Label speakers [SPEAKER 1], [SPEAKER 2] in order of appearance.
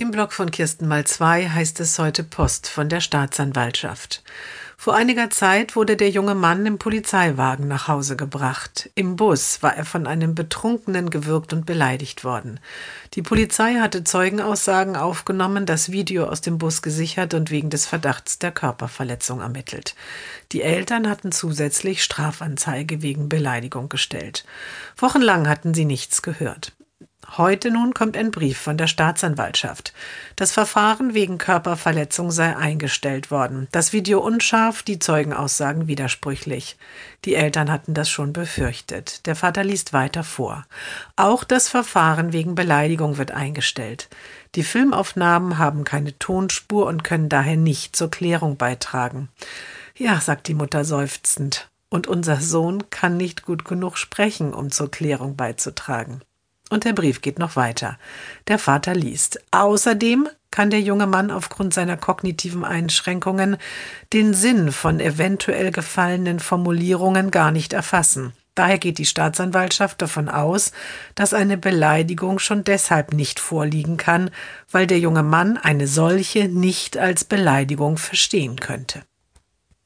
[SPEAKER 1] Im Blog von Kirsten mal zwei heißt es heute Post von der Staatsanwaltschaft. Vor einiger Zeit wurde der junge Mann im Polizeiwagen nach Hause gebracht. Im Bus war er von einem Betrunkenen gewürgt und beleidigt worden. Die Polizei hatte Zeugenaussagen aufgenommen, das Video aus dem Bus gesichert und wegen des Verdachts der Körperverletzung ermittelt. Die Eltern hatten zusätzlich Strafanzeige wegen Beleidigung gestellt. Wochenlang hatten sie nichts gehört. Heute nun kommt ein Brief von der Staatsanwaltschaft. Das Verfahren wegen Körperverletzung sei eingestellt worden. Das Video unscharf, die Zeugenaussagen widersprüchlich. Die Eltern hatten das schon befürchtet. Der Vater liest weiter vor. Auch das Verfahren wegen Beleidigung wird eingestellt. Die Filmaufnahmen haben keine Tonspur und können daher nicht zur Klärung beitragen. Ja, sagt die Mutter seufzend. Und unser Sohn kann nicht gut genug sprechen, um zur Klärung beizutragen. Und der Brief geht noch weiter. Der Vater liest. Außerdem kann der junge Mann aufgrund seiner kognitiven Einschränkungen den Sinn von eventuell gefallenen Formulierungen gar nicht erfassen. Daher geht die Staatsanwaltschaft davon aus, dass eine Beleidigung schon deshalb nicht vorliegen kann, weil der junge Mann eine solche nicht als Beleidigung verstehen könnte.